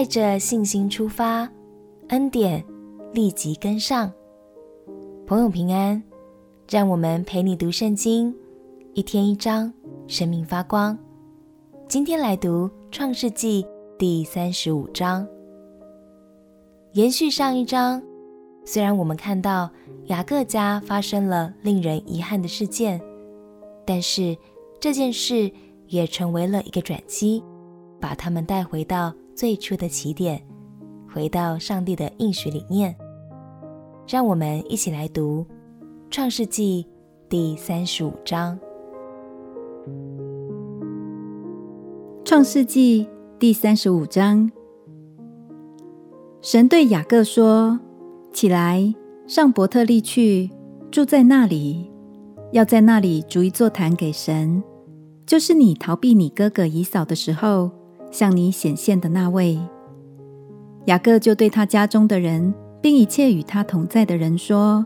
带着信心出发，恩典立即跟上。朋友平安，让我们陪你读圣经，一天一章，生命发光。今天来读创世纪第三十五章，延续上一章。虽然我们看到雅各家发生了令人遗憾的事件，但是这件事也成为了一个转机，把他们带回到最初的起点，回到上帝的应许里面。让我们一起来读《创世纪》第三十五章。《创世纪》第三十五章，神对雅各说：“起来，上伯特利去，住在那里，要在那里筑一座坛给神，就是你逃避你哥哥以扫的时候，向你显现的那位。”雅各就对他家中的人，并一切与他同在的人说：“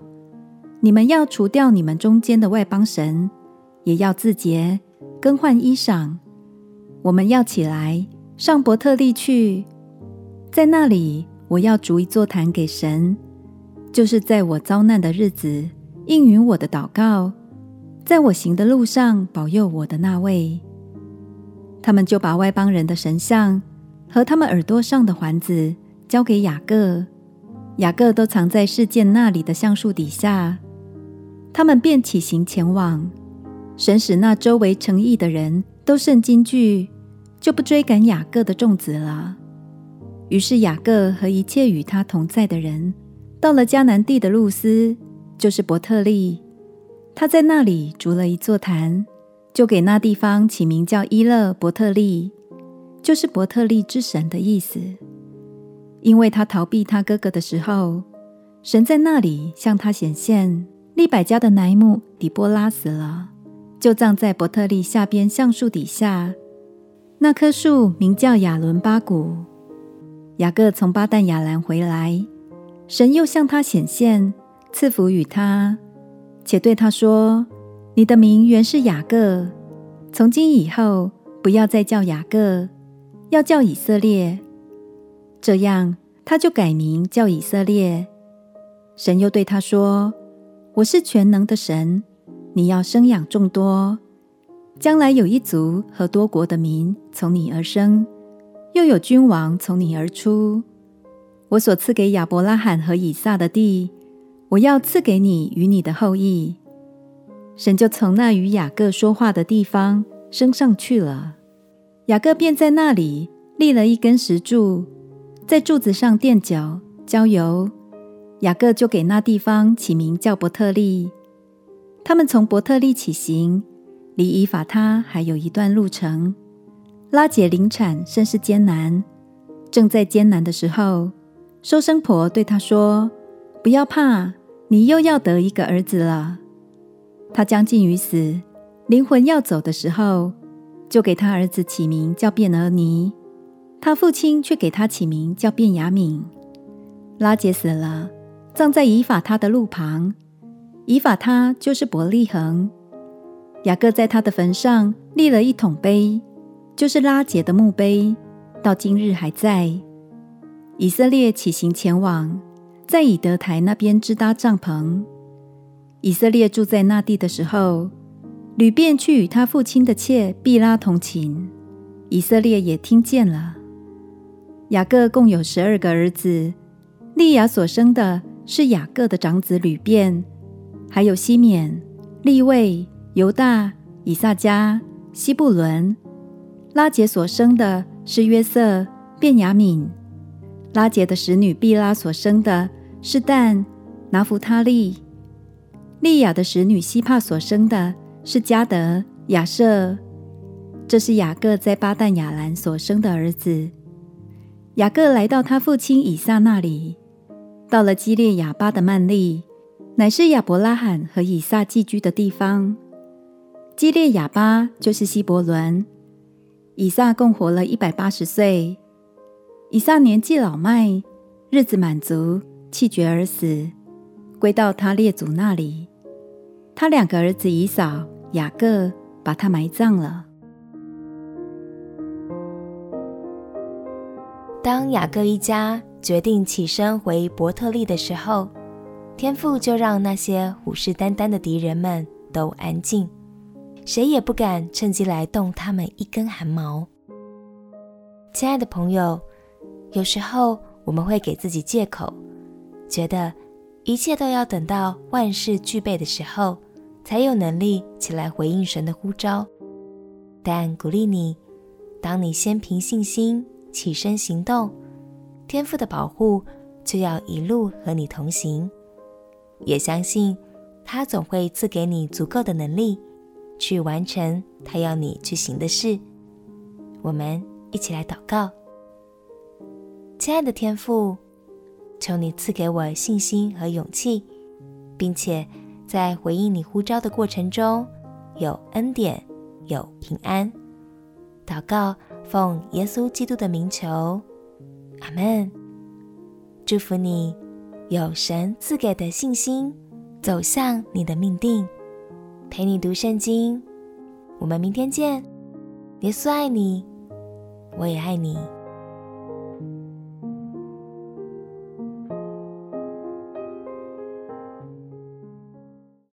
你们要除掉你们中间的外邦神，也要自洁，更换衣裳。”我们要起来，上伯特利去，在那里，我要逐一座坛给神，就是在我遭难的日子应允我的祷告，在我行的路上保佑我的那位。他们就把外邦人的神像和他们耳朵上的环子交给雅各，雅各都藏在示剑那里的橡树底下。他们便起行前往，神使那周围城邑的人都甚惊惧。就不追赶雅各的众子了。于是雅各和一切与他同在的人，到了迦南地的路斯，就是伯特利。他在那里筑了一座坛，就给那地方起名叫伊勒伯特利，就是伯特利之神的意思。因为他逃避他哥哥的时候，神在那里向他显现。利百加的奶母底波拉死了，就葬在伯特利下边橡树底下。那棵树名叫亚伦巴谷。雅各从巴旦亚兰回来，神又向他显现，赐福与他，且对他说：“你的名原是雅各，从今以后不要再叫雅各，要叫以色列。”这样，他就改名叫以色列。神又对他说：“我是全能的神，你要生养众多。”将来有一族和多国的民从你而生，又有君王从你而出。我所赐给亚伯拉罕和以撒的地，我要赐给你与你的后裔。神就从那与雅各说话的地方升上去了。雅各便在那里立了一根石柱，在柱子上垫脚浇油。雅各就给那地方起名叫伯特利。他们从伯特利起行。离以法他还有一段路程，拉结临产甚是艰难。正在艰难的时候，收生婆对他说：“不要怕，你又要得一个儿子了。”他将近于死，灵魂要走的时候，就给他儿子起名叫便儿尼。他父亲却给他起名叫便雅悯。拉结死了，葬在以法他的路旁。以法他就是伯利恒。雅各在他的坟上立了一桶碑，就是拉结的墓碑，到今日还在。以色列起行前往，在以德台那边支搭帐篷。以色列住在那地的时候，吕便去与他父亲的妾毕拉同寝，以色列也听见了。雅各共有十二个儿子，利亚所生的是雅各的长子吕便，还有西缅、利未。犹大、以萨迦、西布伦，拉结所生的是约瑟、便雅悯；拉结的使女毕拉所生的是但、拿弗他利；利亚的使女希帕所生的是加德、亚瑟。这是雅各在巴旦亚兰所生的儿子。雅各来到他父亲以撒那里，到了基列亚巴的曼利，乃是亚伯拉罕和以撒寄居的地方。基列亚巴就是希伯伦。以撒共活了一百八十岁。以撒年纪老迈，日子满足，气绝而死，归到他列祖那里。他两个儿子以扫、雅各把他埋葬了。当雅各一家决定起身回伯特利的时候，天父就让那些虎视眈眈的敌人们都安静，谁也不敢趁机来动他们一根汗毛。亲爱的朋友，有时候我们会给自己借口，觉得一切都要等到万事俱备的时候，才有能力起来回应神的呼召。但鼓励你，当你先凭信心起身行动，天父的保护就要一路和你同行。也相信他总会赐给你足够的能力，去完成他要你去行的事。我们一起来祷告，亲爱的天父，求你赐给我信心和勇气，并且在回应你呼召的过程中有恩典、有平安。祷告，奉耶稣基督的名求，阿门。祝福你。有神赐给的信心，走向你的命定，陪你读圣经。我们明天见。耶稣爱你，我也爱你。